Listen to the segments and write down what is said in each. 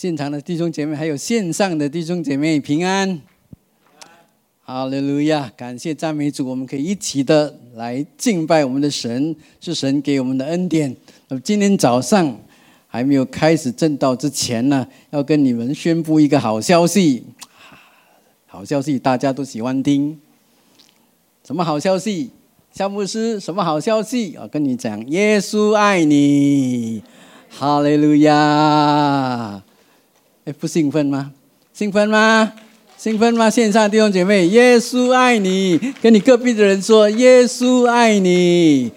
现场的弟兄姐妹，还有线上的弟兄姐妹平安。哈利路亚！感谢赞美主，我们可以一起的来敬拜我们的神，是神给我们的恩典。那么今天早上还没有开始正道之前呢，要跟你们宣布一个好消息。好消息大家都喜欢听，什么好消息？夏牧师，什么好消息？我跟你讲，耶稣爱你，哈利路亚！不兴奋吗？兴奋吗？兴奋吗？线上弟兄姐妹，耶稣爱你，跟你隔壁的人说，耶稣爱你。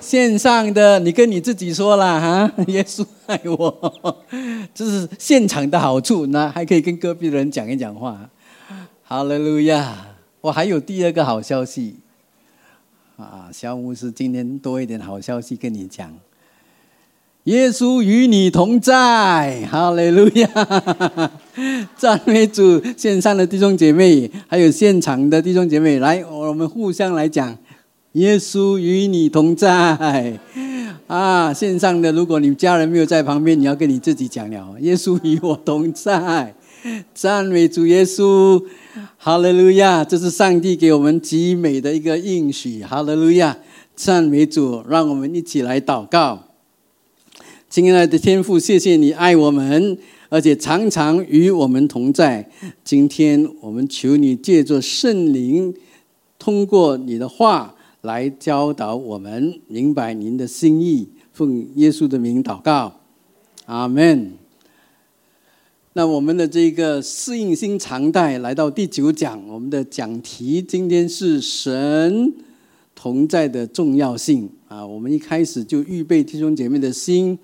线上的，你跟你自己说了哈，耶稣爱我，这是现场的好处，那还可以跟隔壁的人讲一讲话。哈利路亚！我还有第二个好消息啊，小牧师今天多一点好消息跟你讲。耶稣与你同在，哈利路亚！赞美主！线上的弟兄姐妹，还有现场的弟兄姐妹，来，我们互相来讲。耶稣与你同在啊！线上的，如果你家人没有在旁边，你要跟你自己讲了。耶稣与我同在，赞美主耶稣。哈利路亚！这是上帝给我们极美的一个应许。哈利路亚！赞美主，让我们一起来祷告。亲爱的天父，谢谢你爱我们，而且常常与我们同在。今天我们求你借着圣灵，通过你的话来教导我们，明白您的心意。奉耶稣的名祷告，阿门。那我们的这个适应性常态来到第九讲，我们的讲题今天是神同在的重要性啊。我们一开始就预备弟兄姐妹的心，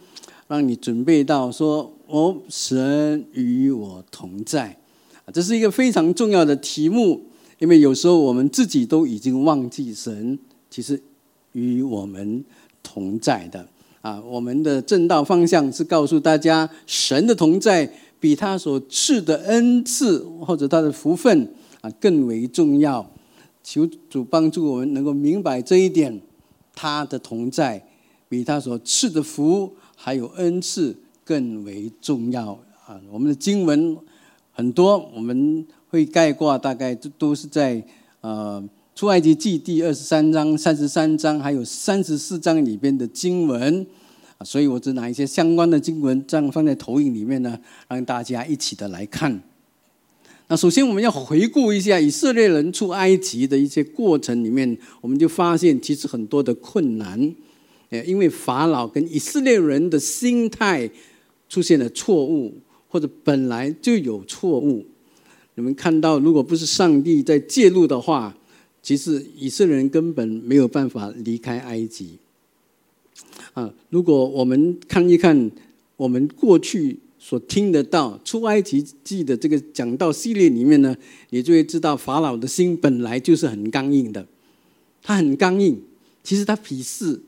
让你准备到说：“哦，神与我同在。”啊，这是一个非常重要的题目，因为有时候我们自己都已经忘记神其实与我们同在的啊。我们的正道方向是告诉大家神的同在。比他所赐的恩赐或者他的福分啊更为重要。求主帮助我们能够明白这一点，他的同在比他所赐的福还有恩赐更为重要啊！我们的经文很多，我们会概括，大概都都是在呃出埃及记第二十三章、三十三章还有三十四章里边的经文。啊，所以我只拿一些相关的经文，这样放在投影里面呢，让大家一起的来看。那首先我们要回顾一下以色列人出埃及的一些过程里面，我们就发现其实很多的困难，呃，因为法老跟以色列人的心态出现了错误，或者本来就有错误。你们看到，如果不是上帝在介入的话，其实以色列人根本没有办法离开埃及。啊，如果我们看一看我们过去所听得到出埃及记的这个讲道系列里面呢，你就会知道法老的心本来就是很刚硬的，他很刚硬。其实他鄙视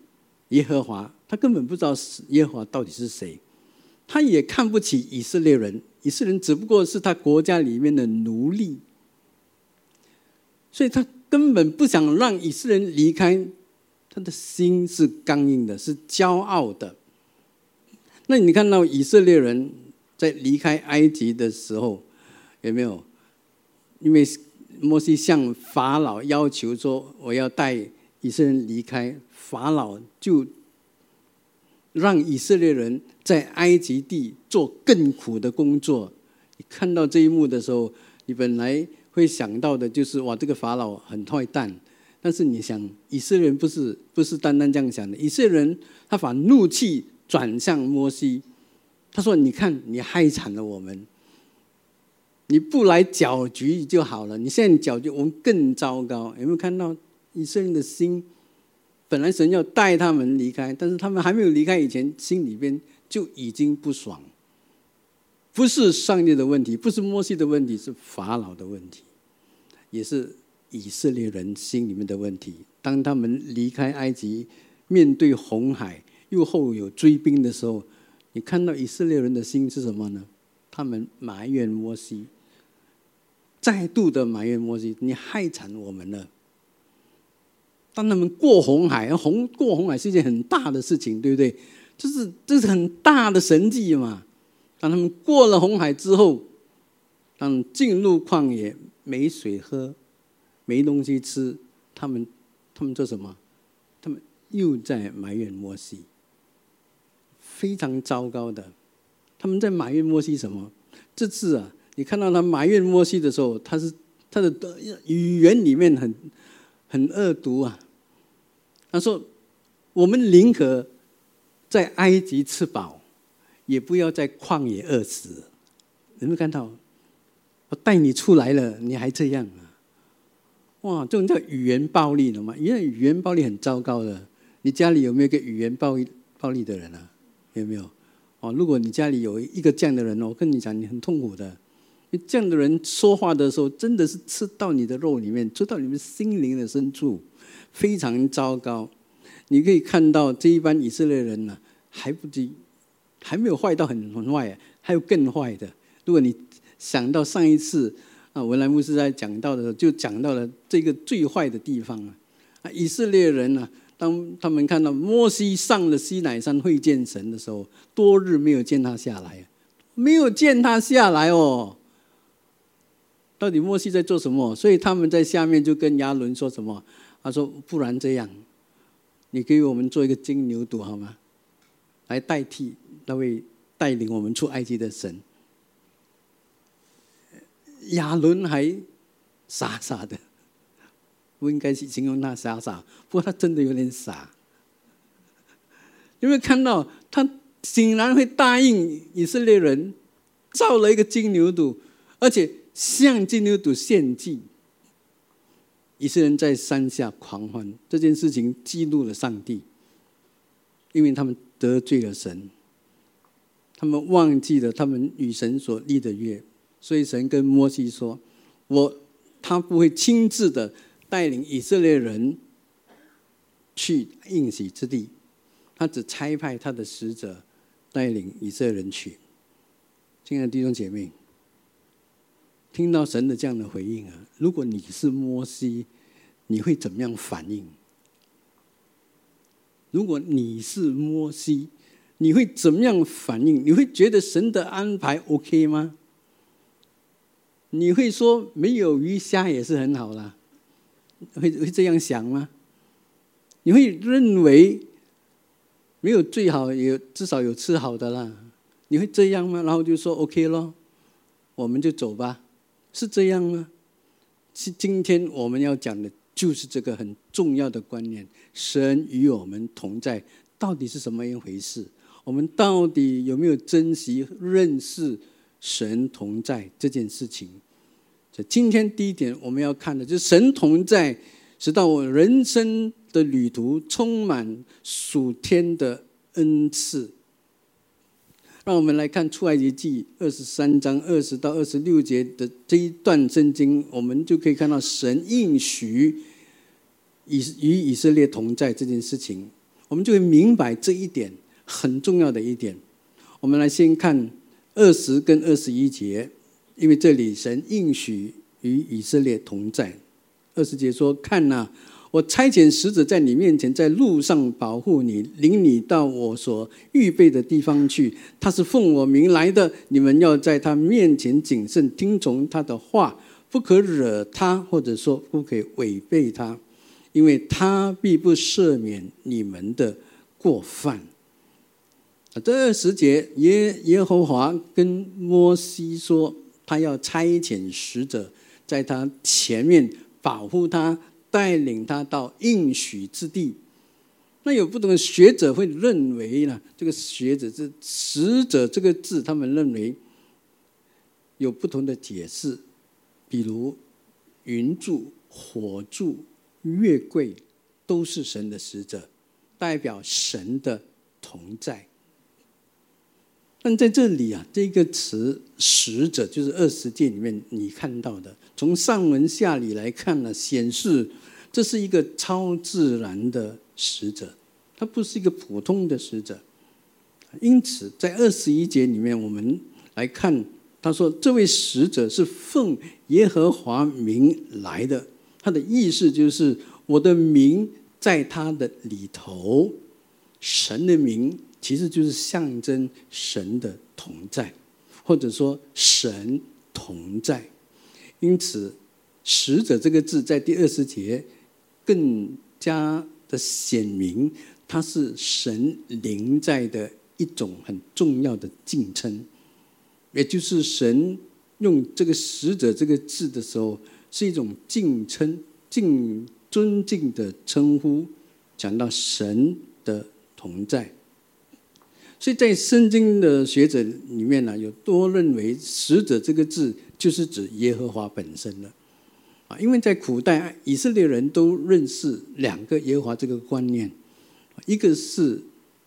耶和华，他根本不知道耶和华到底是谁，他也看不起以色列人，以色列人只不过是他国家里面的奴隶，所以他根本不想让以色列人离开。他的心是刚硬的，是骄傲的。那你看到以色列人在离开埃及的时候，有没有？因为摩西向法老要求说：“我要带以色列人离开。”法老就让以色列人在埃及地做更苦的工作。你看到这一幕的时候，你本来会想到的就是：哇，这个法老很坏蛋。但是你想，以色列人不是不是单单这样想的。以色列人他把怒气转向摩西，他说：“你看，你害惨了我们，你不来搅局就好了。你现在搅局，我们更糟糕。有没有看到以色列的心？本来神要带他们离开，但是他们还没有离开以前，心里边就已经不爽。不是上帝的问题，不是摩西的问题，是法老的问题，也是。”以色列人心里面的问题，当他们离开埃及，面对红海，又后有追兵的时候，你看到以色列人的心是什么呢？他们埋怨摩西，再度的埋怨摩西，你害惨我们了。当他们过红海，红过红海是一件很大的事情，对不对？这是这是很大的神迹嘛。当他们过了红海之后，当进入旷野没水喝，没东西吃，他们他们做什么？他们又在埋怨摩西，非常糟糕的。他们在埋怨摩西什么？这次啊，你看到他埋怨摩西的时候，他是他的语言里面很很恶毒啊。他说：“我们宁可在埃及吃饱，也不要在旷野饿死。”有没有看到？我带你出来了，你还这样啊？哇，这种叫语言暴力了吗？因为语言暴力很糟糕的。你家里有没有个语言暴力暴力的人啊？有没有？哦，如果你家里有一个这样的人，我跟你讲，你很痛苦的。这样的人说话的时候，真的是吃到你的肉里面，吃到你们心灵的深处。非常糟糕，你可以看到这一班以色列人呢，还不及，还没有坏到很很坏，还有更坏的。如果你想到上一次啊，文莱牧师在讲到的时候，就讲到了这个最坏的地方啊，啊，以色列人呢，当他们看到摩西上了西乃山会见神的时候，多日没有见他下来，没有见他下来哦。到底摩西在做什么？所以他们在下面就跟亚伦说什么？他说：“不然这样，你给我们做一个金牛犊好吗？来代替那位带领我们出埃及的神。”亚伦还傻傻的，不应该去形容他傻傻，不过他真的有点傻。有没有看到他竟然会答应以色列人造了一个金牛犊，而且向金牛犊献祭？以色列人在山下狂欢，这件事情激怒了上帝，因为他们得罪了神，他们忘记了他们与神所立的约，所以神跟摩西说：“我他不会亲自的带领以色列人去应许之地，他只差派他的使者带领以色列人去。”亲爱的弟兄姐妹。听到神的这样的回应啊，如果你是摩西，你会怎么样反应？如果你是摩西，你会怎么样反应？你会觉得神的安排 OK 吗？你会说没有鱼虾也是很好啦？会会这样想吗？你会认为没有最好，有至少有吃好的啦？你会这样吗？然后就说 OK 咯，我们就走吧。是这样吗？是今天我们要讲的，就是这个很重要的观念：神与我们同在，到底是什么一回事？我们到底有没有珍惜、认识神同在这件事情？今天第一点我们要看的，就是神同在，使到我人生的旅途充满属天的恩赐。让我们来看出埃及记二十三章二十到二十六节的这一段圣经，我们就可以看到神应许以与以色列同在这件事情，我们就会明白这一点很重要的一点。我们来先看二十跟二十一节，因为这里神应许与以色列同在。二十节说：“看呐。”我差遣使者在你面前，在路上保护你，领你到我所预备的地方去。他是奉我名来的，你们要在他面前谨慎听从他的话，不可惹他，或者说不可以违背他，因为他必不赦免你们的过犯。啊，这二十节，耶耶和华跟摩西说，他要差遣使者在他前面保护他。带领他到应许之地，那有不同的学者会认为呢？这个学者是使者这个字，他们认为有不同的解释，比如云柱、火柱、月桂都是神的使者，代表神的同在。但在这里啊，这个词“使者”就是二十诫里面你看到的。从上文下理来看呢，显示这是一个超自然的使者，他不是一个普通的使者。因此，在二十一节里面，我们来看，他说这位使者是奉耶和华名来的，他的意思就是我的名在他的里头，神的名。其实就是象征神的同在。或者说神同在。因此，使者这个字在第二十节更加的显明，它是神灵在的一种很重要的敬称，也就是神用这个使者这个字的时候，是一种敬称、敬尊敬的称呼，讲到神的同在。所以在圣经的学者里面呢，有多认为使者这个字就是指耶和华本身了。啊，因为在古代以色列人都认识两个耶和华这个观念，一个是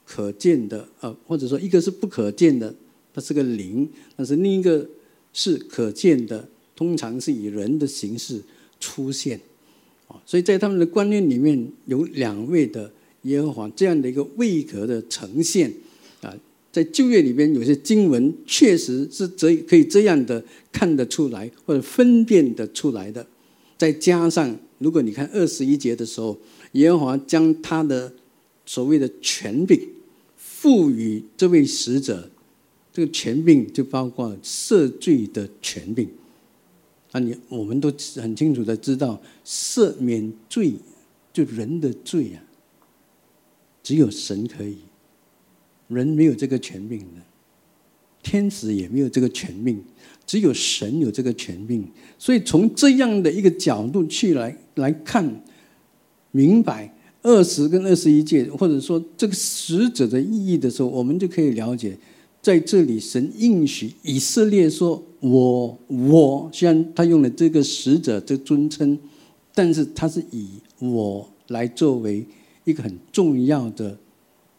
可见的，呃，或者说一个是不可见的，它是个灵；但是另一个是可见的，通常是以人的形式出现。啊，所以在他们的观念里面有两位的耶和华这样的一个位格的呈现。在旧约里边有些经文确实是这可以这样的看得出来，或者分辨得出来的。再加上，如果你看二十一节的时候，耶和华将他的所谓的权柄赋予这位使者，这个权柄就包括赦罪的权柄。啊，你我们都很清楚的知道，赦免罪就人的罪啊，只有神可以，人没有这个权柄的，天使也没有这个权柄。只有神有这个权柄，所以从这样的一个角度去来来看，明白二十跟二十一届，或者说这个使者的意义的时候，我们就可以了解，在这里神应许以色列说：“我我虽然他用了这个使者这尊称，但是他是以我来作为一个很重要的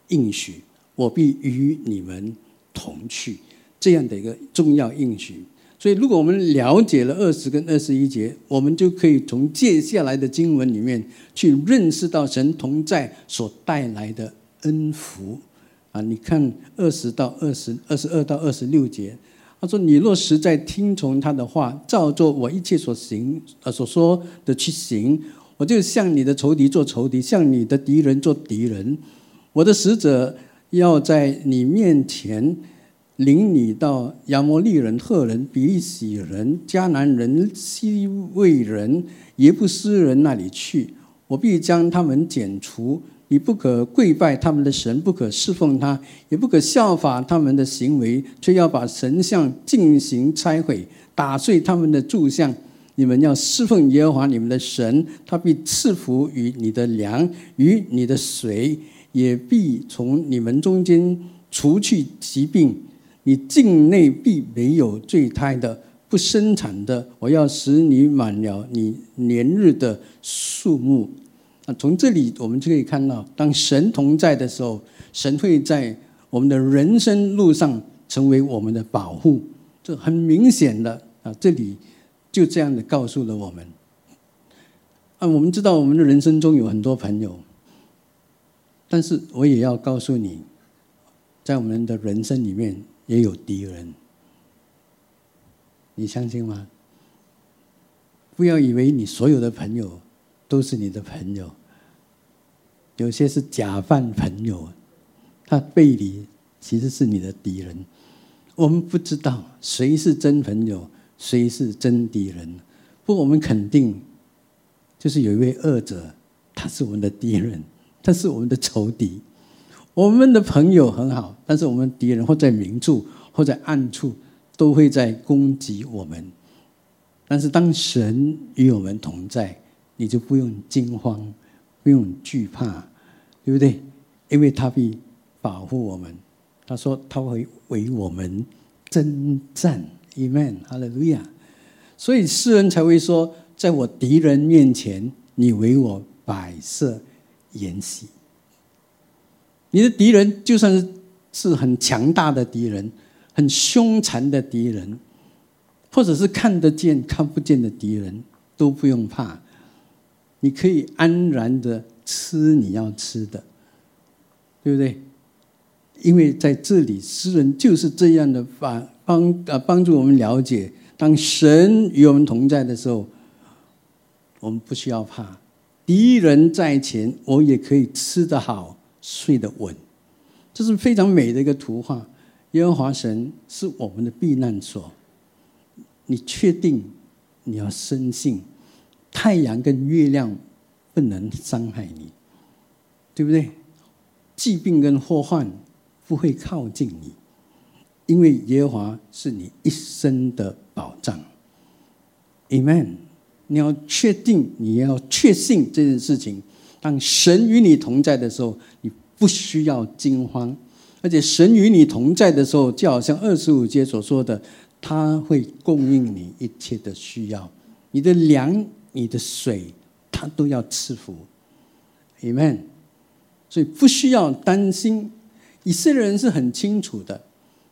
应许，我必与你们同去这样的一个重要应许。”所以，如果我们了解了二十跟二十一节，我们就可以从接下来的经文里面去认识到神同在所带来的恩福。啊，你看二十到二十二十二到二十六节，他说：“你若实在听从他的话，照做我一切所行呃所说的去行，我就向你的仇敌做仇敌，向你的敌人做敌人。我的使者要在你面前。”领你到亚摩利人、赫人、比利洗人、迦南人、西魏人、耶布斯人那里去，我必将他们剪除。你不可跪拜他们的神，不可侍奉他，也不可效法他们的行为，却要把神像进行拆毁，打碎他们的柱像。你们要侍奉耶和华你们的神，他必赐福于你的粮与你的水，也必从你们中间除去疾病。你境内必没有坠胎的、不生产的。我要使你满了你年日的数目。啊，从这里我们就可以看到，当神同在的时候，神会在我们的人生路上成为我们的保护。这很明显的啊，这里就这样的告诉了我们。啊，我们知道我们的人生中有很多朋友，但是我也要告诉你，在我们的人生里面。也有敌人，你相信吗？不要以为你所有的朋友都是你的朋友，有些是假扮朋友，他背离其实是你的敌人。我们不知道谁是真朋友，谁是真敌人。不过我们肯定，就是有一位恶者，他是我们的敌人，他是我们的仇敌。我们的朋友很好，但是我们敌人或在明处或在暗处，都会在攻击我们。但是当神与我们同在，你就不用惊慌，不用惧怕，对不对？因为他必保护我们。他说他会为我们征战，Amen，哈利路亚。所以诗人才会说，在我敌人面前，你为我摆设筵席。你的敌人就算是是很强大的敌人，很凶残的敌人，或者是看得见看不见的敌人，都不用怕。你可以安然的吃你要吃的，对不对？因为在这里，诗人就是这样的帮帮啊帮助我们了解，当神与我们同在的时候，我们不需要怕。敌人在前，我也可以吃得好。睡得稳，这是非常美的一个图画。耶和华神是我们的避难所。你确定你要深信，太阳跟月亮不能伤害你，对不对？疾病跟祸患不会靠近你，因为耶和华是你一生的保障。Amen。你要确定，你要确信这件事情。当神与你同在的时候，你不需要惊慌。而且神与你同在的时候，就好像二十五节所说的，他会供应你一切的需要，你的粮、你的水，他都要赐福。Amen。所以不需要担心。以色列人是很清楚的，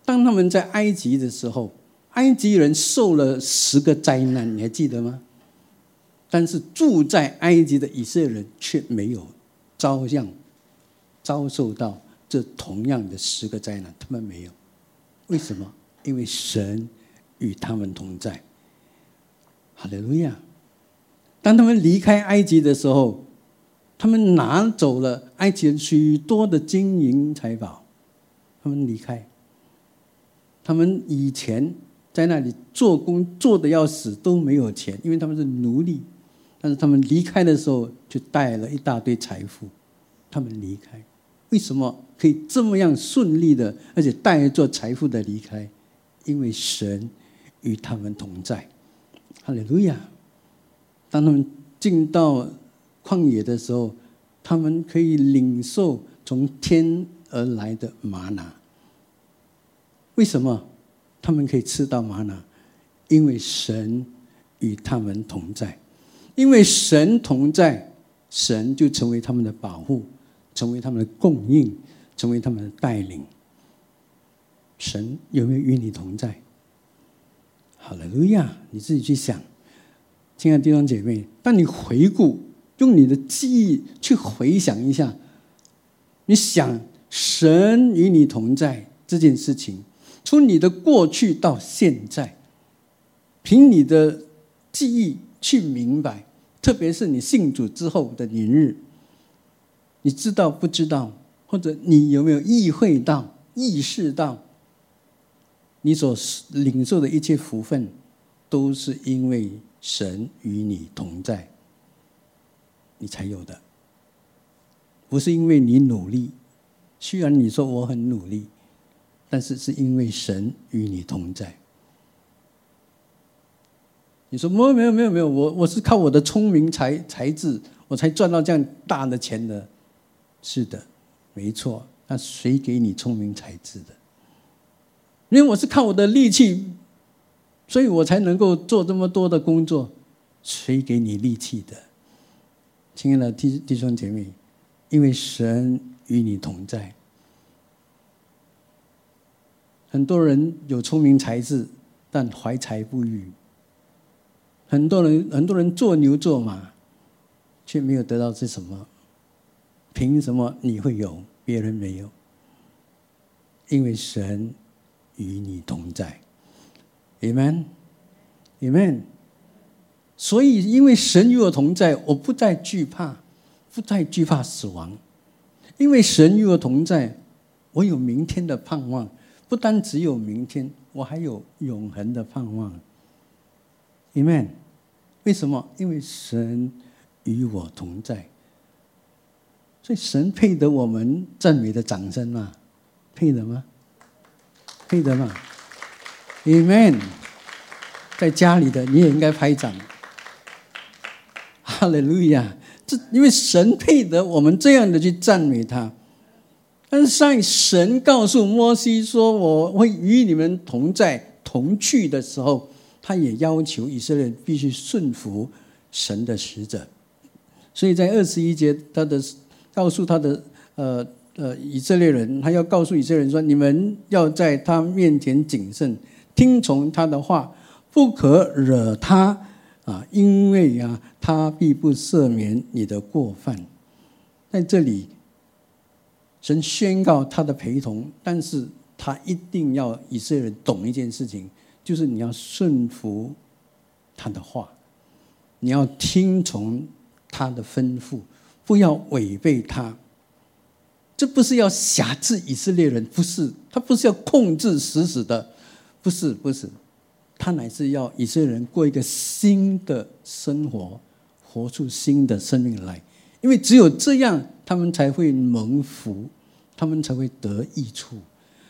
当他们在埃及的时候，埃及人受了十个灾难，你还记得吗？但是住在埃及的以色列人却没有遭殃，遭受到。这同样的十个灾难，他们没有，为什么？因为神与他们同在。哈利路亚！当他们离开埃及的时候，他们拿走了埃及人许多的金银财宝，他们离开。他们以前在那里做工做的要死，都没有钱，因为他们是奴隶。但是他们离开的时候，就带了一大堆财富。他们离开。为什么可以这么样顺利的，而且带着财富的离开？因为神与他们同在。哈利路亚！当他们进到旷野的时候，他们可以领受从天而来的玛拿。为什么他们可以吃到玛拿？因为神与他们同在。因为神同在，神就成为他们的保护。成为他们的供应，成为他们的带领。神有没有与你同在？好了，路亚，你自己去想。亲爱的弟兄姐妹，当你回顾，用你的记忆去回想一下，你想神与你同在这件事情，从你的过去到现在，凭你的记忆去明白，特别是你信主之后的年日。你知道不知道？或者你有没有意会到、意识到，你所领受的一切福分，都是因为神与你同在，你才有的，不是因为你努力。虽然你说我很努力，但是是因为神与你同在。你说没有没有没有没有，我我是靠我的聪明才才智，我才赚到这样大的钱的。是的，没错。那谁给你聪明才智的？因为我是靠我的力气，所以我才能够做这么多的工作。谁给你力气的？亲爱的弟弟兄姐妹，因为神与你同在。很多人有聪明才智，但怀才不遇。很多人很多人做牛做马，却没有得到些什么。凭什么你会有，别人没有？因为神与你同在，Amen，Amen。所以，因为神与我同在，我不再惧怕，不再惧怕死亡。因为神与我同在，我有明天的盼望。不单只有明天，我还有永恒的盼望。Amen。为什么？因为神与我同在。所以神配得我们赞美的掌声吗？配得吗？配得吗？Amen。在家里的你也应该拍掌。哈利路亚！这因为神配得我们这样的去赞美他。但是上神告诉摩西说：“我会与你们同在、同去的时候，他也要求以色列必须顺服神的使者。”所以在二十一节，他的。告诉他的呃呃以色列人，他要告诉以色列人说：你们要在他面前谨慎，听从他的话，不可惹他啊，因为啊，他必不赦免你的过犯。在这里，神宣告他的陪同，但是他一定要以色列人懂一件事情，就是你要顺服他的话，你要听从他的吩咐。不要违背他，这不是要辖制以色列人，不是，他不是要控制死死的，不是，不是，他乃是要以色列人过一个新的生活，活出新的生命来，因为只有这样，他们才会蒙福，他们才会得益处。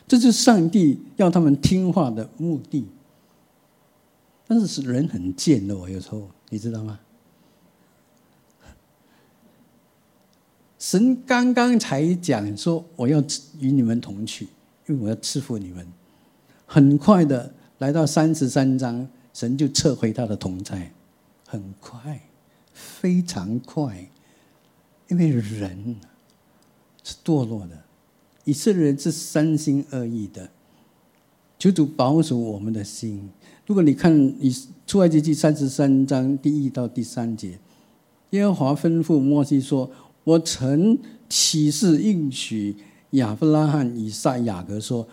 这是上帝要他们听话的目的。但是人很贱的，我有时候你知道吗？神刚刚才讲说我要与你们同去，因为我要赐福你们。很快的来到三十三章，神就撤回他的同在，很快，非常快，因为人是堕落的。以色列人是三心二意的，求主保守我们的心。如果你看以出埃及记三十三章第一到第三节，耶和华吩咐摩西说：“我曾起誓应许亚伯拉罕、以撒、雅各说，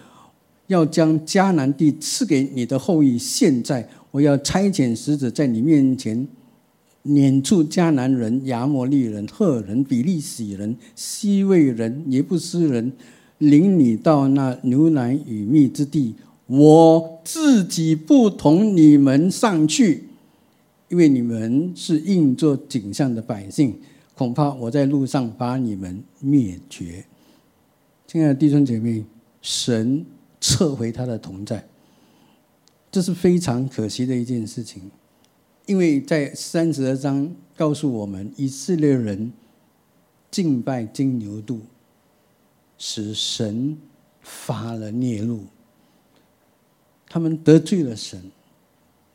要将迦南地赐给你的后裔。现在我要差遣使者在你面前撵出迦南人、亚摩利人、赫人、比利洗人、西魏人、耶布斯人。”领你到那牛奶与蜜之地，我自己不同你们上去，因为你们是应做景象的百姓，恐怕我在路上把你们灭绝。亲爱的弟兄姐妹，神撤回他的同在，这是非常可惜的一件事情，因为在三十二章告诉我们，以色列人敬拜金牛犊。使神发了孽怒，他们得罪了神。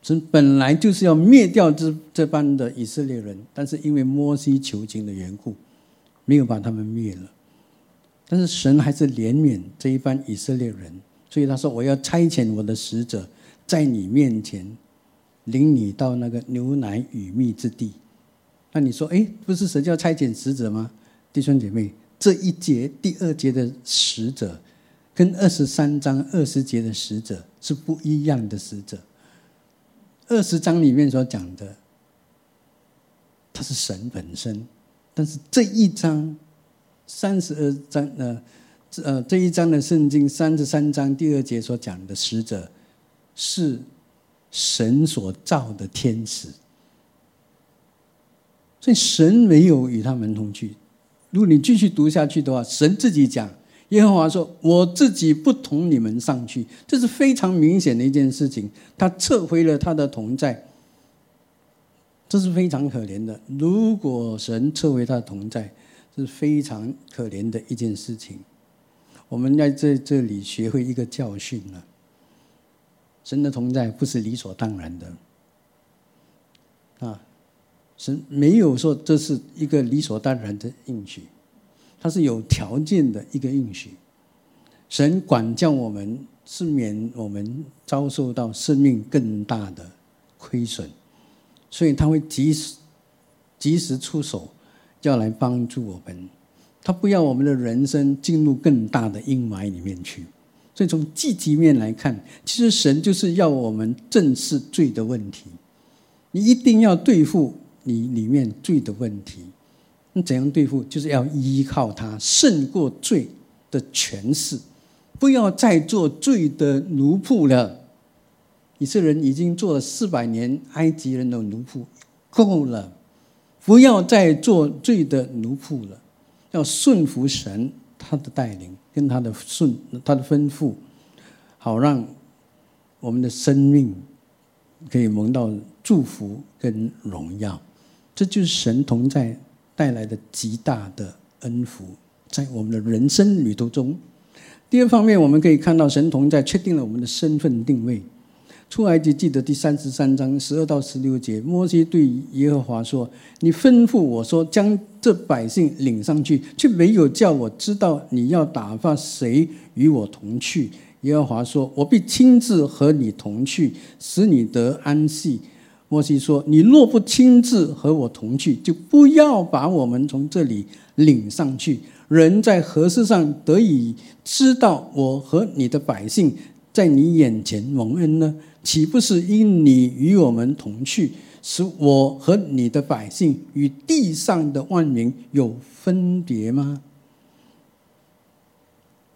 神本来就是要灭掉这这般的以色列人，但是因为摩西求情的缘故，没有把他们灭了。但是神还是怜悯这一班以色列人，所以他说：“我要差遣我的使者在你面前，领你到那个牛奶与蜜之地。”那你说，哎，不是神叫差遣使者吗？弟兄姐妹。这一节第二节的使者，跟二十三章二十节的使者是不一样的使者。二十章里面所讲的，他是神本身，但是这一章三十二章呃，呃这一章的圣经三十三章第二节所讲的使者，是神所造的天使，所以神没有与他们同去。如果你继续读下去的话，神自己讲，耶和华说：“我自己不同你们上去。”这是非常明显的一件事情。他撤回了他的同在，这是非常可怜的。如果神撤回他的同在，这是非常可怜的一件事情。我们要在这这里学会一个教训了：神的同在不是理所当然的啊。神没有说这是一个理所当然的应许，它是有条件的一个应许。神管教我们是免我们遭受到生命更大的亏损，所以他会及时及时出手，要来帮助我们。他不要我们的人生进入更大的阴霾里面去。所以从积极面来看，其实神就是要我们正视罪的问题。你一定要对付。你里面罪的问题，那怎样对付？就是要依靠他胜过罪的权势，不要再做罪的奴仆了。以色列人已经做了四百年埃及人的奴仆，够了，不要再做罪的奴仆了，要顺服神他的带领跟他的顺他的吩咐，好让我们的生命可以蒙到祝福跟荣耀。这就是神同在带来的极大的恩福，在我们的人生旅途中。第二方面，我们可以看到神同在确定了我们的身份定位。出埃及记得第三十三章十二到十六节，摩西对耶和华说：“你吩咐我说将这百姓领上去，却没有叫我知道你要打发谁与我同去。”耶和华说：“我必亲自和你同去，使你得安息。”摩西说：“你若不亲自和我同去，就不要把我们从这里领上去。人在何事上得以知道我和你的百姓在你眼前蒙恩呢？岂不是因你与我们同去，使我和你的百姓与地上的万民有分别吗？”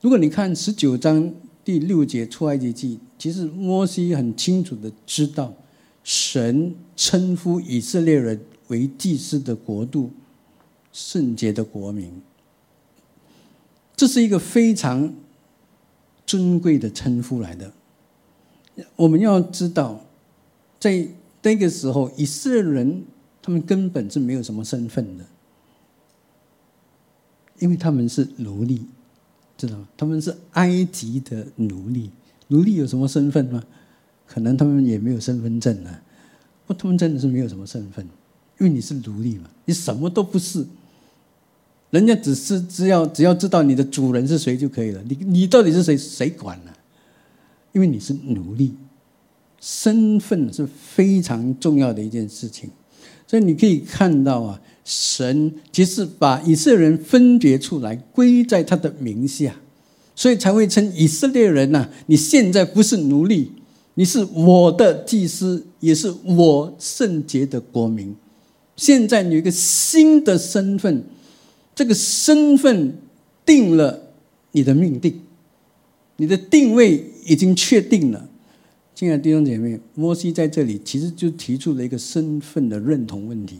如果你看十九章第六节出埃及记，其实摩西很清楚的知道，神称呼以色列人为祭司的国度、圣洁的国民，这是一个非常尊贵的称呼来的。我们要知道，在那个时候，以色列人他们根本是没有什么身份的，因为他们是奴隶，知道吗？他们是埃及的奴隶，奴隶有什么身份吗？可能他们也没有身份证啊，不，他们真的是没有什么身份，因为你是奴隶嘛，你什么都不是，人家只是只要只要知道你的主人是谁就可以了，你你到底是谁，谁管呢？因为你是奴隶，身份是非常重要的一件事情，所以你可以看到啊，神其实把以色列人分别出来，归在他的名下，所以才会称以色列人呐。你现在不是奴隶，你是我的祭司，也是我圣洁的国民。现在有一个新的身份，这个身份定了你的命定。你的定位已经确定了，亲爱的弟兄姐妹，摩西在这里其实就提出了一个身份的认同问题，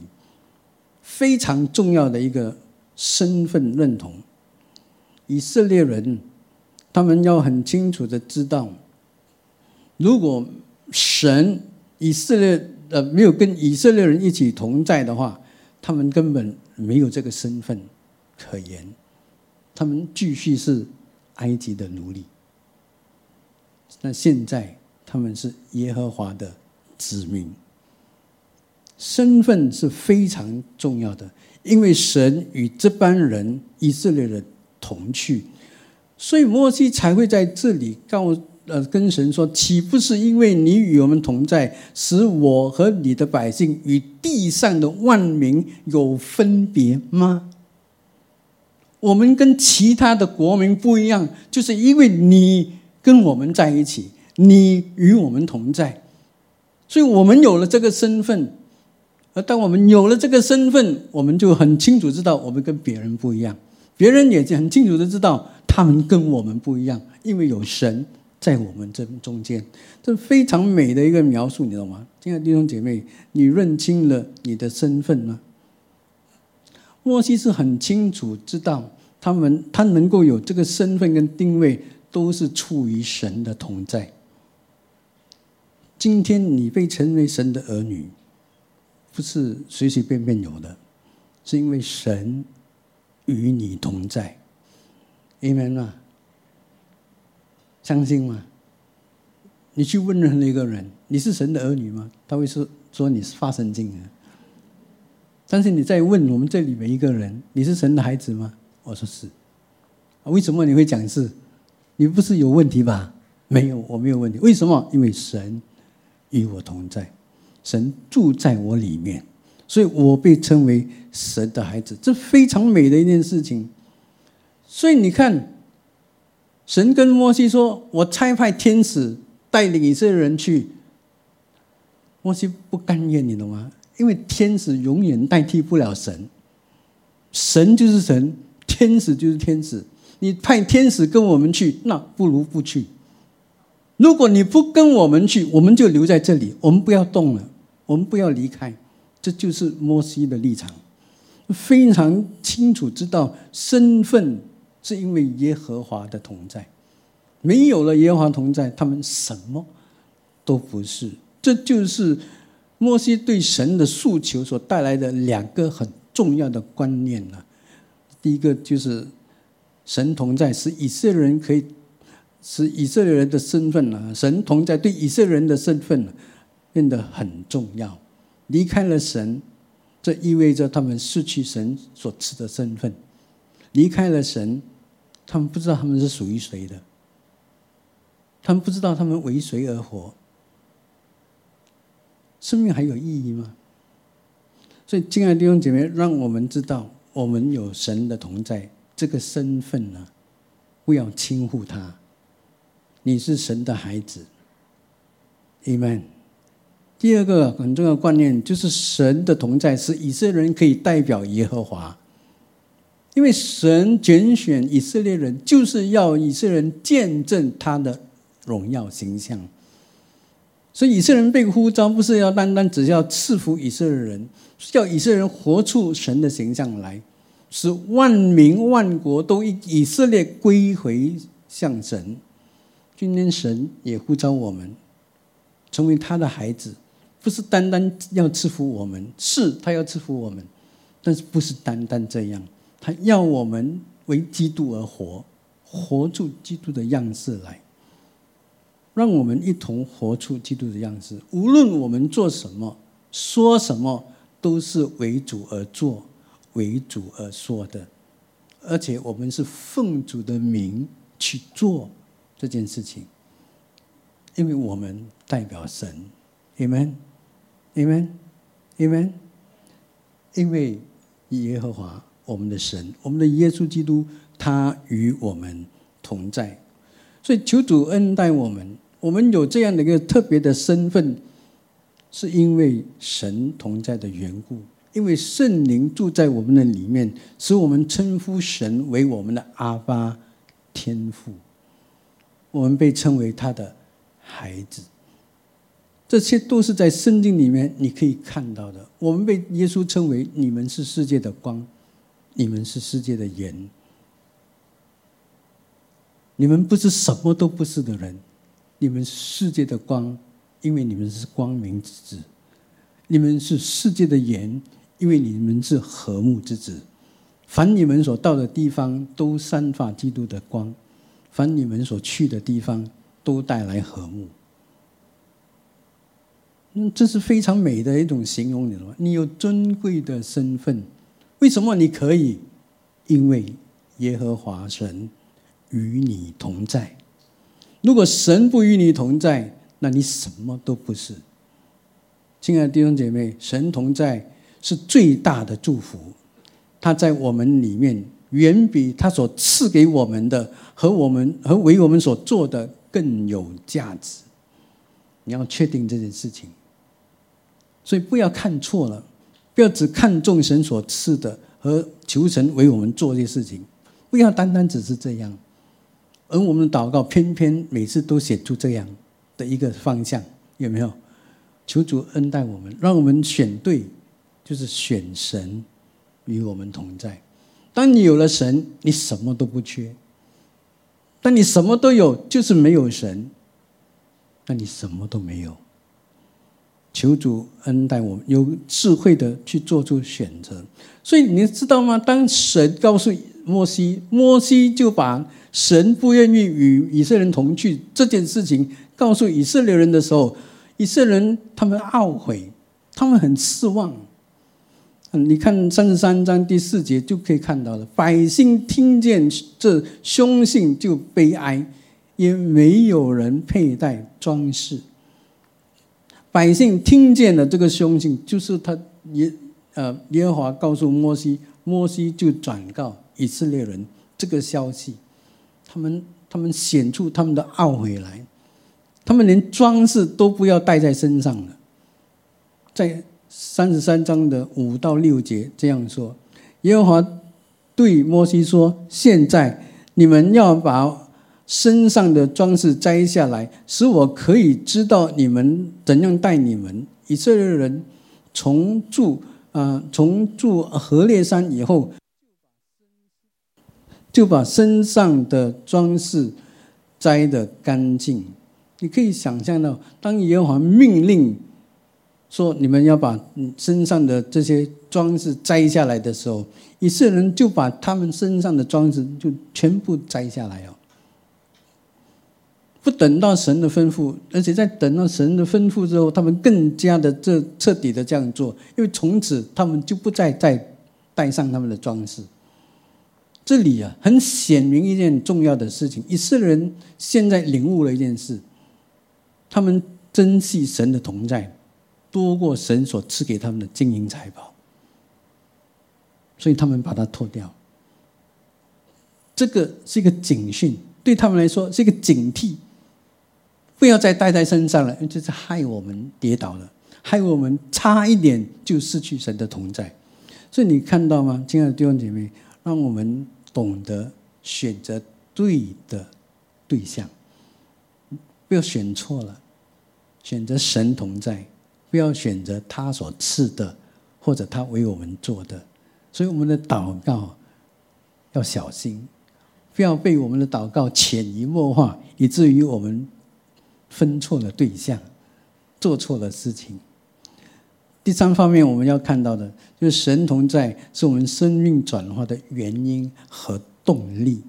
非常重要的一个身份认同。以色列人他们要很清楚的知道，如果神以色列呃没有跟以色列人一起同在的话，他们根本没有这个身份可言，他们继续是埃及的奴隶。那现在他们是耶和华的子民，身份是非常重要的，因为神与这班人以色列人同去，所以摩西才会在这里告呃跟神说：岂不是因为你与我们同在，使我和你的百姓与地上的万民有分别吗？我们跟其他的国民不一样，就是因为你。跟我们在一起，你与我们同在，所以我们有了这个身份。而当我们有了这个身份，我们就很清楚知道我们跟别人不一样，别人也很清楚的知道他们跟我们不一样，因为有神在我们这中间。这非常美的一个描述，你知道吗？亲爱的弟兄姐妹，你认清了你的身份吗？莫西是很清楚知道他们，他能够有这个身份跟定位。都是出于神的同在。今天你被称为神的儿女，不是随随便便有的，是因为神与你同在。Amen 吗？相信吗？你去问任何一个人，你是神的儿女吗？他会说说你是发神经的。但是你再问我们这里每一个人，你是神的孩子吗？我说是。为什么你会讲是？你不是有问题吧？没有，我没有问题。为什么？因为神与我同在，神住在我里面，所以我被称为神的孩子，这非常美的一件事情。所以你看，神跟摩西说：“我差派天使带领以色列人去。”摩西不甘愿，你懂吗？因为天使永远代替不了神，神就是神，天使就是天使。你派天使跟我们去，那不如不去。如果你不跟我们去，我们就留在这里，我们不要动了，我们不要离开。这就是摩西的立场，非常清楚知道身份是因为耶和华的同在，没有了耶和华同在，他们什么都不是。这就是摩西对神的诉求所带来的两个很重要的观念了。第一个就是。神同在，使以色列人可以使以色列人的身份呢？神同在对以色列人的身份变得很重要。离开了神，这意味着他们失去神所赐的身份。离开了神，他们不知道他们是属于谁的，他们不知道他们为谁而活。生命还有意义吗？所以，亲爱的弟兄姐妹，让我们知道，我们有神的同在。这个身份呢，不要轻忽他。你是神的孩子，Amen。第二个很重要的观念就是神的同在，是以色列人可以代表耶和华。因为神拣选以色列人，就是要以色列人见证他的荣耀形象。所以以色列人被呼召，不是要单单只要赐福以色列人，叫以色列人活出神的形象来，使万民万国都以以色列归回向神。今天神也呼召我们成为他的孩子，不是单单要赐福我们，是他要赐福我们，但是不是单单这样，他要我们为基督而活，活出基督的样式来。让我们一同活出基督的样子。无论我们做什么、说什么，都是为主而做、为主而说的。而且我们是奉主的名去做这件事情，因为我们代表神。Amen，Amen，Amen。因为耶和华我们的神，我们的耶稣基督，他与我们同在。所以求主恩待我们。我们有这样的一个特别的身份，是因为神同在的缘故，因为圣灵住在我们的里面，使我们称呼神为我们的阿巴天父，我们被称为他的孩子。这些都是在圣经里面你可以看到的。我们被耶稣称为你们是世界的光，你们是世界的盐，你们不是什么都不是的人。你们世界的光，因为你们是光明之子；你们是世界的盐，因为你们是和睦之子。凡你们所到的地方，都散发基督的光；凡你们所去的地方，都带来和睦。嗯，这是非常美的一种形容，你知道吗？你有尊贵的身份，为什么你可以？因为耶和华神与你同在。如果神不与你同在，那你什么都不是。亲爱的弟兄姐妹，神同在是最大的祝福，他在我们里面远比他所赐给我们的和我们和为我们所做的更有价值。你要确定这件事情，所以不要看错了，不要只看重神所赐的和求神为我们做这些事情，不要单单只是这样。而我们的祷告偏偏每次都写出这样的一个方向，有没有？求主恩待我们，让我们选对，就是选神与我们同在。当你有了神，你什么都不缺；当你什么都有，就是没有神，那你什么都没有。求主恩待我们，有智慧的去做出选择。所以你知道吗？当神告诉摩西，摩西就把。神不愿意与以色列人同去这件事情，告诉以色列人的时候，以色列人他们懊悔，他们很失望。嗯你看三十三章第四节就可以看到了，百姓听见这凶信就悲哀，也没有人佩戴装饰。百姓听见了这个凶信，就是他耶呃耶和华告诉摩西，摩西就转告以色列人这个消息。他们他们显出他们的懊悔来，他们连装饰都不要带在身上了。在三十三章的五到六节这样说：耶和华对摩西说：“现在你们要把身上的装饰摘下来，使我可以知道你们怎样待你们。”以色列人从住啊从住河烈山以后。就把身上的装饰摘得干净。你可以想象到，当耶和华命令说你们要把身上的这些装饰摘下来的时候，以色列人就把他们身上的装饰就全部摘下来哦。不等到神的吩咐，而且在等到神的吩咐之后，他们更加的这彻底的这样做，因为从此他们就不再再带上他们的装饰。这里啊，很显明一件重要的事情：以色列人现在领悟了一件事，他们珍惜神的同在，多过神所赐给他们的金银财宝，所以他们把它脱掉。这个是一个警讯，对他们来说是一个警惕，不要再带在身上了，这是害我们跌倒了，害我们差一点就失去神的同在。所以你看到吗，亲爱的弟兄姐妹？让我们懂得选择对的对象，不要选错了，选择神同在，不要选择他所赐的或者他为我们做的。所以我们的祷告要小心，不要被我们的祷告潜移默化，以至于我们分错了对象，做错了事情。第三方面，我们要看到的就是神同在是我们生命转化的原因和动力。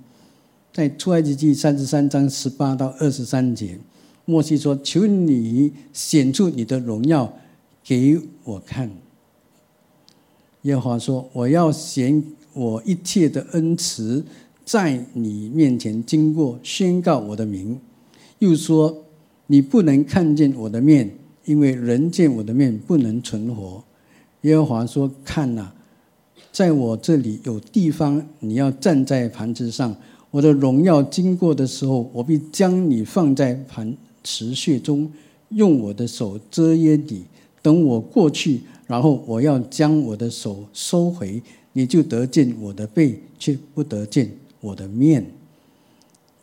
在出埃及记三十三章十八到二十三节，摩西说：“求你显出你的荣耀给我看。”耶和华说：“我要显我一切的恩慈在你面前经过，宣告我的名。”又说：“你不能看见我的面。”因为人见我的面不能存活，耶和华说：“看呐，在我这里有地方，你要站在盘子上。我的荣耀经过的时候，我必将你放在盘池穴中，用我的手遮掩你。等我过去，然后我要将我的手收回，你就得见我的背，却不得见我的面。”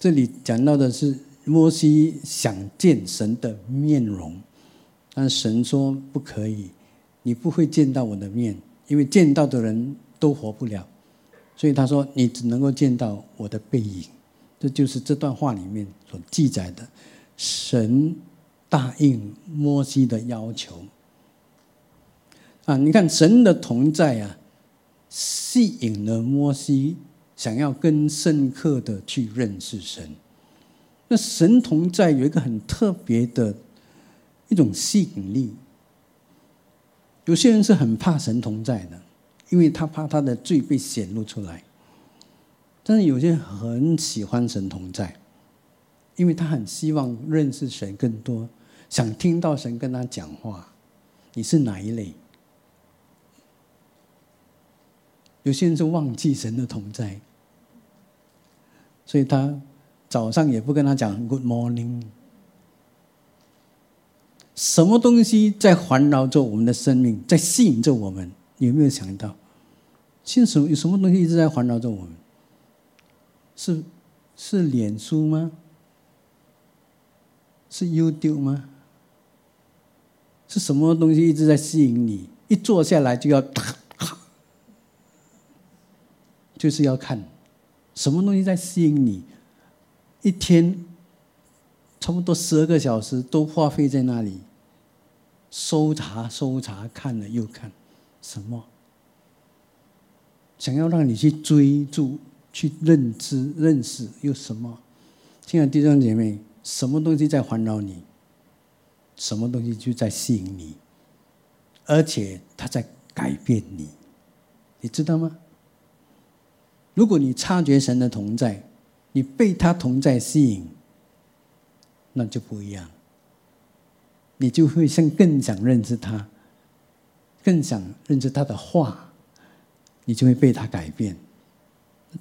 这里讲到的是摩西想见神的面容。但神说不可以，你不会见到我的面，因为见到的人都活不了。所以他说你只能够见到我的背影。这就是这段话里面所记载的，神答应摩西的要求。啊，你看神的同在啊，吸引了摩西，想要更深刻的去认识神。那神同在有一个很特别的。一种吸引力。有些人是很怕神同在的，因为他怕他的罪被显露出来。但是有些人很喜欢神同在，因为他很希望认识神更多，想听到神跟他讲话。你是哪一类？有些人是忘记神的同在，所以他早上也不跟他讲 Good morning。什么东西在环绕着我们的生命，在吸引着我们？有没有想到？现实有什么东西一直在环绕着我们？是是脸书吗？是 YouTube 吗？是什么东西一直在吸引你？一坐下来就要，就是要看什么东西在吸引你？一天差不多十二个小时都花费在那里。搜查、搜查，看了又看，什么？想要让你去追逐、去认知、认识，又什么？亲爱的弟兄姐妹，什么东西在环绕你？什么东西就在吸引你？而且它在改变你，你知道吗？如果你察觉神的同在，你被他同在吸引，那就不一样。你就会像更想认识他，更想认识他的话，你就会被他改变。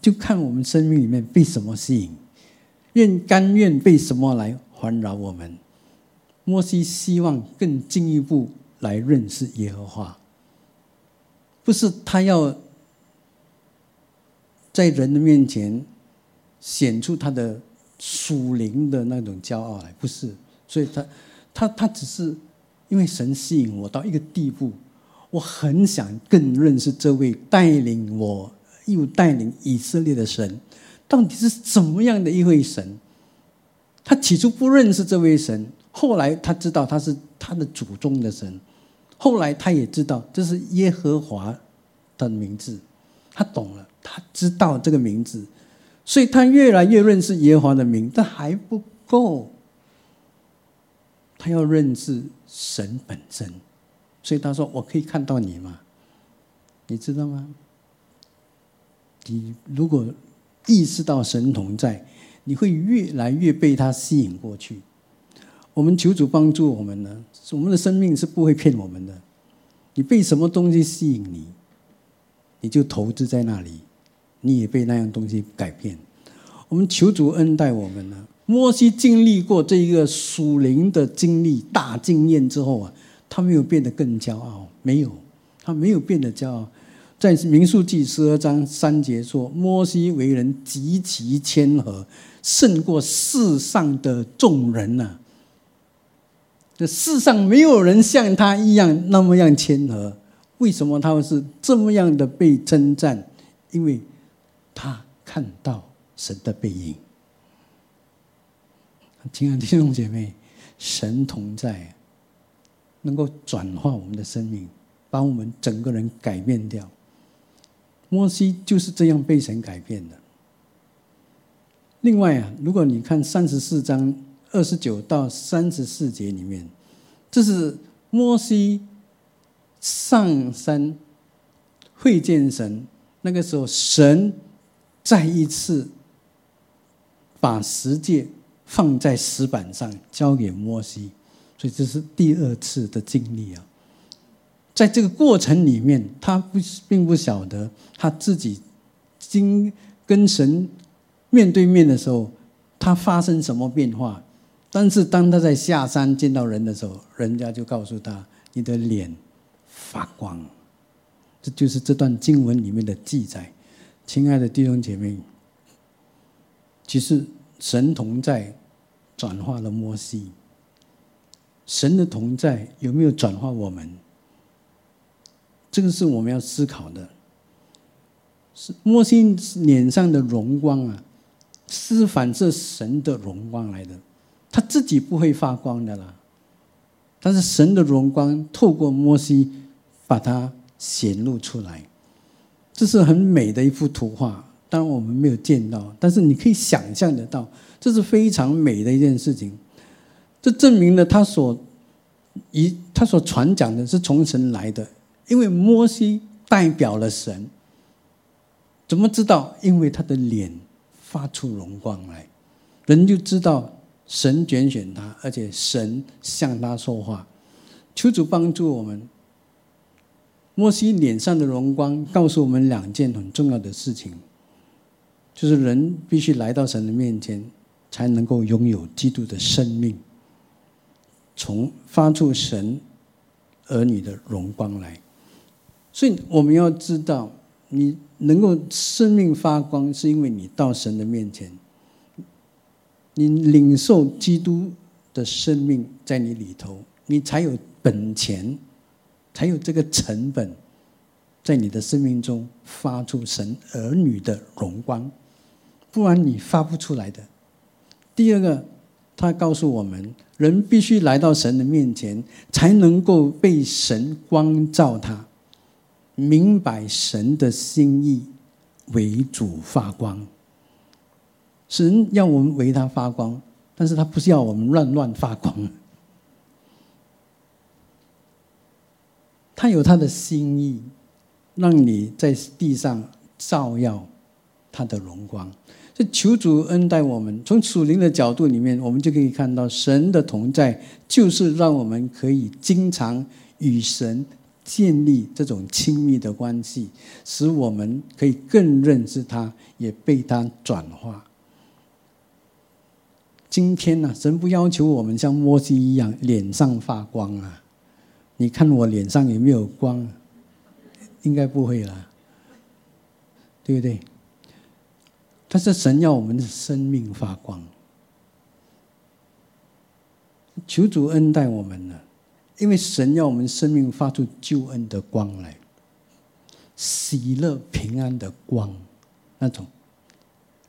就看我们生命里面被什么吸引，愿甘愿被什么来环绕我们。摩西希望更进一步来认识耶和华，不是他要在人的面前显出他的属灵的那种骄傲来，不是，所以他。他他只是因为神吸引我到一个地步，我很想更认识这位带领我又带领以色列的神，到底是怎么样的一位神？他起初不认识这位神，后来他知道他是他的祖宗的神，后来他也知道这是耶和华的名字，他懂了，他知道这个名字，所以他越来越认识耶和华的名，但还不够。他要认识神本身，所以他说：“我可以看到你吗？你知道吗？你如果意识到神同在，你会越来越被他吸引过去。我们求主帮助我们呢。我们的生命是不会骗我们的。你被什么东西吸引你，你就投资在那里，你也被那样东西改变。我们求主恩待我们呢。”摩西经历过这一个属灵的经历大经验之后啊，他没有变得更骄傲，没有，他没有变得骄傲。在民数记十二章三节说，摩西为人极其谦和，胜过世上的众人呐。这世上没有人像他一样那么样谦和。为什么他会是这么样的被称赞？因为他看到神的背影。亲爱的弟兄姐妹，神同在，能够转化我们的生命，把我们整个人改变掉。摩西就是这样被神改变的。另外啊，如果你看三十四章二十九到三十四节里面，这是摩西上山会见神，那个时候神再一次把十诫放在石板上交给摩西，所以这是第二次的经历啊。在这个过程里面，他不并不晓得他自己经跟神面对面的时候，他发生什么变化。但是当他在下山见到人的时候，人家就告诉他：“你的脸发光。”这就是这段经文里面的记载。亲爱的弟兄姐妹，其实神同在转化了摩西，神的同在有没有转化我们？这个是我们要思考的。是摩西脸上的荣光啊，是反射神的荣光来的。他自己不会发光的啦，但是神的荣光透过摩西把它显露出来，这是很美的一幅图画。当然我们没有见到，但是你可以想象得到，这是非常美的一件事情。这证明了他所以他所传讲的是从神来的。因为摩西代表了神，怎么知道？因为他的脸发出荣光来，人就知道神拣选他，而且神向他说话。求主帮助我们。摩西脸上的荣光告诉我们两件很重要的事情，就是人必须来到神的面前，才能够拥有基督的生命，从发出神儿女的荣光来。所以我们要知道，你能够生命发光，是因为你到神的面前，你领受基督的生命在你里头，你才有本钱，才有这个成本，在你的生命中发出神儿女的荣光，不然你发不出来的。第二个，他告诉我们，人必须来到神的面前，才能够被神光照他。明白神的心意，为主发光。神要我们为他发光，但是他不是要我们乱乱发光。他有他的心意，让你在地上照耀他的荣光。这求主恩待我们。从属灵的角度里面，我们就可以看到神的同在，就是让我们可以经常与神。建立这种亲密的关系，使我们可以更认识他，也被他转化。今天呢，神不要求我们像摩西一样脸上发光啊！你看我脸上有没有光？应该不会啦，对不对？但是神要我们的生命发光，求主恩待我们呢。因为神要我们生命发出救恩的光来，喜乐平安的光，那种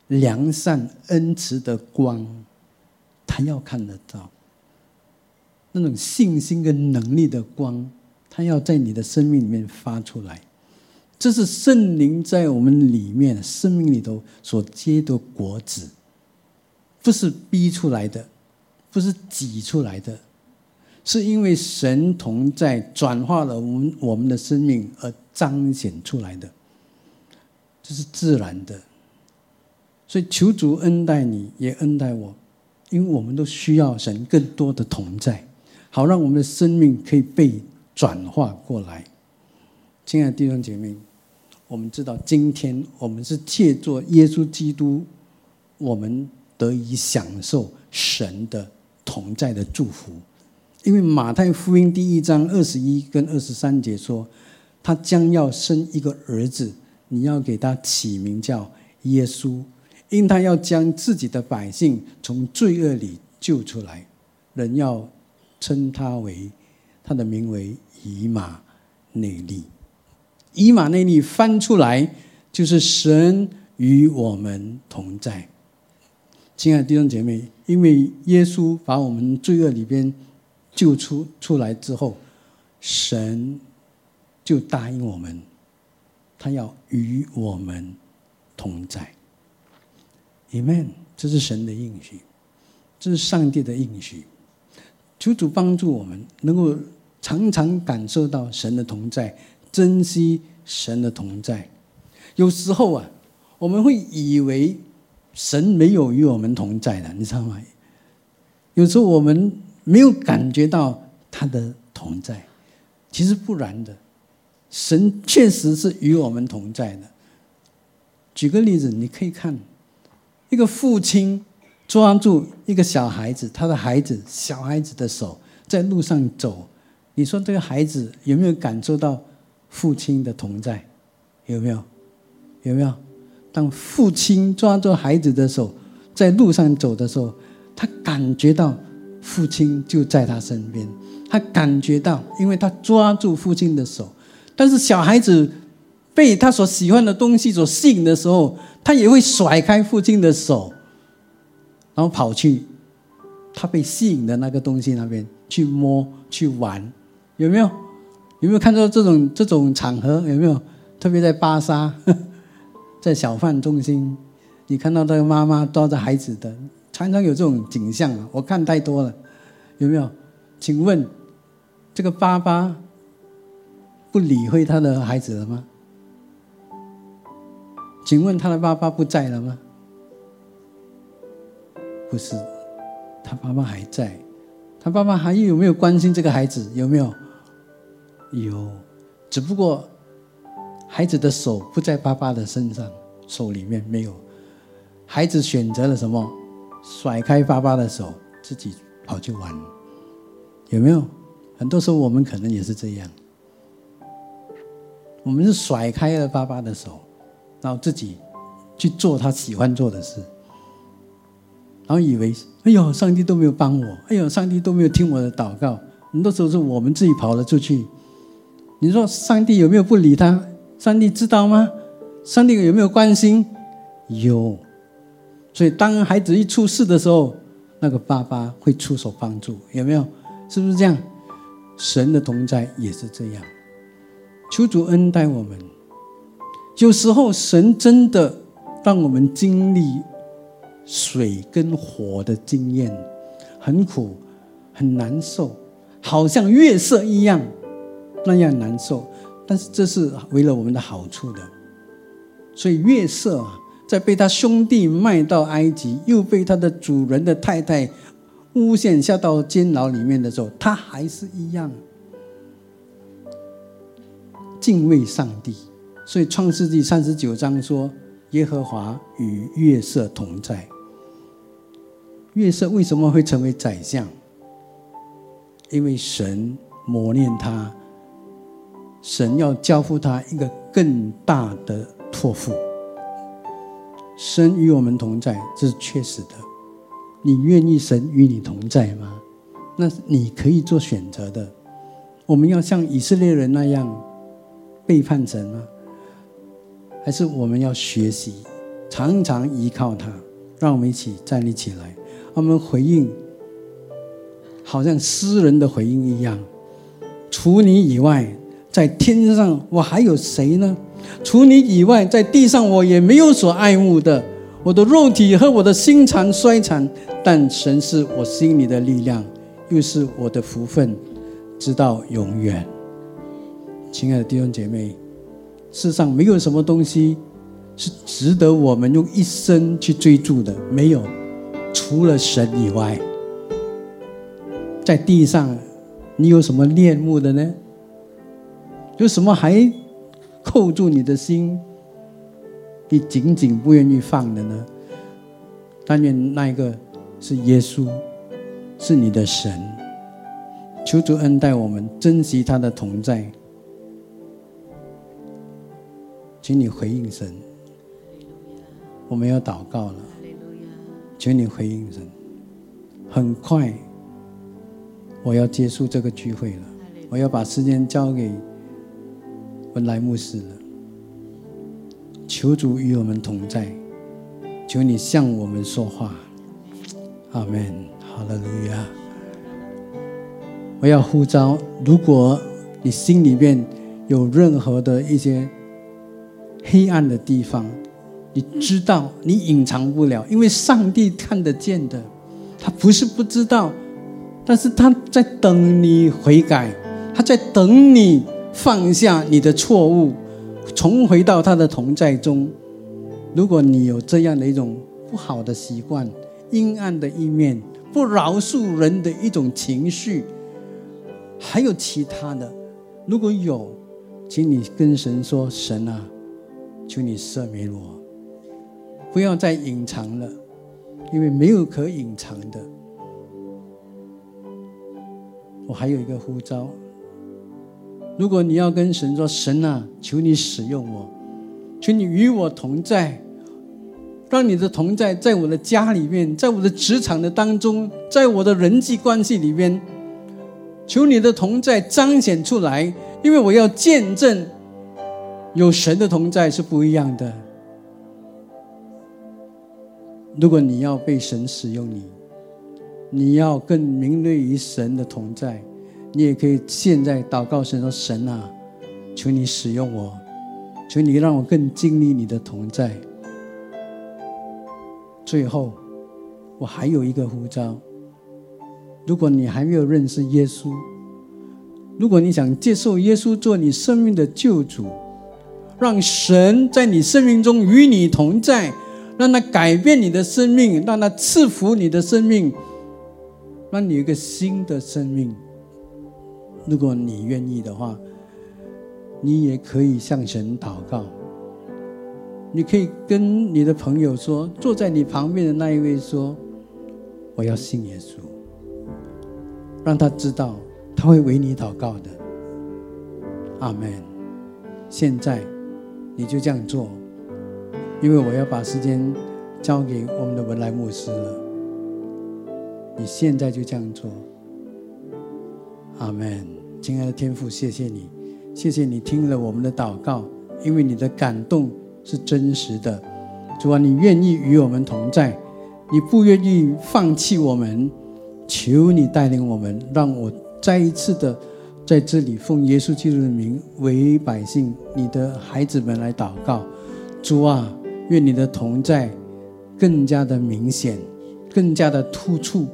良善恩慈的光，他要看得到；那种信心跟能力的光，它要在你的生命里面发出来。这是圣灵在我们里面生命里头所结的果子，不是逼出来的，不是挤出来的。是因为神同在转化了我们我们的生命而彰显出来的，这是自然的。所以求主恩待你，也恩待我，因为我们都需要神更多的同在，好让我们的生命可以被转化过来。亲爱的弟兄姐妹，我们知道今天我们是借助耶稣基督，我们得以享受神的同在的祝福。因为马太福音第一章二十一跟二十三节说，他将要生一个儿子，你要给他起名叫耶稣，因他要将自己的百姓从罪恶里救出来。人要称他为，他的名为以马内利。以马内利翻出来就是神与我们同在。亲爱的弟兄姐妹，因为耶稣把我们罪恶里边救出出来之后，神就答应我们，他要与我们同在。Amen，这是神的应许，这是上帝的应许。求主帮助我们，能够常常感受到神的同在，珍惜神的同在。有时候啊，我们会以为。神没有与我们同在的，你知道吗？有时候我们没有感觉到他的同在，其实不然的，神确实是与我们同在的。举个例子，你可以看一个父亲抓住一个小孩子，他的孩子小孩子的手在路上走，你说这个孩子有没有感受到父亲的同在？有没有？有没有？当父亲抓住孩子的手，在路上走的时候，他感觉到父亲就在他身边。他感觉到，因为他抓住父亲的手。但是小孩子被他所喜欢的东西所吸引的时候，他也会甩开父亲的手，然后跑去他被吸引的那个东西那边去摸去玩。有没有？有没有看到这种这种场合？有没有？特别在巴沙。在小贩中心，你看到那个妈妈抓着孩子的，常常有这种景象啊！我看太多了，有没有？请问，这个爸爸不理会他的孩子了吗？请问他的爸爸不在了吗？不是，他爸爸还在，他爸爸还有没有关心这个孩子？有没有？有，只不过。孩子的手不在爸爸的身上，手里面没有。孩子选择了什么？甩开爸爸的手，自己跑去玩。有没有？很多时候我们可能也是这样。我们是甩开了爸爸的手，然后自己去做他喜欢做的事，然后以为：哎呦，上帝都没有帮我，哎呦，上帝都没有听我的祷告。很多时候是我们自己跑了出去。你说上帝有没有不理他？上帝知道吗？上帝有没有关心？有。所以当孩子一出事的时候，那个爸爸会出手帮助，有没有？是不是这样？神的同在也是这样。求主恩待我们。有时候神真的让我们经历水跟火的经验，很苦，很难受，好像月色一样那样难受。但是这是为了我们的好处的，所以月色啊，在被他兄弟卖到埃及，又被他的主人的太太诬陷下到监牢里面的时候，他还是一样敬畏上帝。所以创世纪三十九章说：“耶和华与月色同在。”约瑟为什么会成为宰相？因为神磨练他。神要交付他一个更大的托付。神与我们同在，这是确实的。你愿意神与你同在吗？那你可以做选择的。我们要像以色列人那样背叛神吗？还是我们要学习，常常依靠他？让我们一起站立起来，他们回应，好像诗人的回应一样：除你以外。在天上，我还有谁呢？除你以外，在地上我也没有所爱慕的。我的肉体和我的心肠衰残，但神是我心里的力量，又是我的福分，直到永远。亲爱的弟兄姐妹，世上没有什么东西是值得我们用一生去追逐的，没有，除了神以外。在地上，你有什么恋慕的呢？有什么还扣住你的心，你紧紧不愿意放的呢？但愿那一个是耶稣，是你的神。求主恩待我们，珍惜他的同在。请你回应神。我们要祷告了，求你回应人。很快，我要结束这个聚会了，我要把时间交给文莱牧师了。求主与我们同在，求你向我们说话。阿门。哈利，路亚。我要呼召，如果你心里面有任何的一些黑暗的地方，你知道你隐藏不了，因为上帝看得见的，他不是不知道，但是他在等你悔改，他在等你放下你的错误，重回到他的同在中。如果你有这样的一种不好的习惯、阴暗的一面、不饶恕人的一种情绪，还有其他的，如果有，请你跟神说：“神啊，求你赦免我。”不要再隐藏了，因为没有可隐藏的。我还有一个呼召，如果你要跟神说：“神啊，求你使用我，求你与我同在，让你的同在在我的家里面，在我的职场的当中，在我的人际关系里边，求你的同在彰显出来，因为我要见证，有神的同在是不一样的。”如果你要被神使用，你，你要更明锐于神的同在，你也可以现在祷告神说：“神啊，求你使用我，求你让我更经历你的同在。”最后，我还有一个呼召：如果你还没有认识耶稣，如果你想接受耶稣做你生命的救主，让神在你生命中与你同在。让他改变你的生命，让他赐福你的生命，让你有一个新的生命。如果你愿意的话，你也可以向神祷告。你可以跟你的朋友说，坐在你旁边的那一位说：“我要信耶稣。”让他知道，他会为你祷告的。阿门。现在，你就这样做。因为我要把时间交给我们的文莱牧师了，你现在就这样做，阿门。亲爱的天父，谢谢你，谢谢你听了我们的祷告，因为你的感动是真实的。主啊，你愿意与我们同在，你不愿意放弃我们，求你带领我们，让我再一次的在这里奉耶稣基督的名为百姓、你的孩子们来祷告，主啊。愿你的同在更加的明显，更加的突出，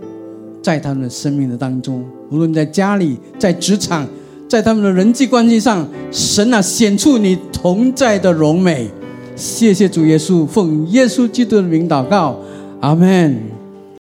在他们的生命的当中，无论在家里、在职场、在他们的人际关系上，神啊，显出你同在的荣美。谢谢主耶稣，奉耶稣基督的名祷告，阿门。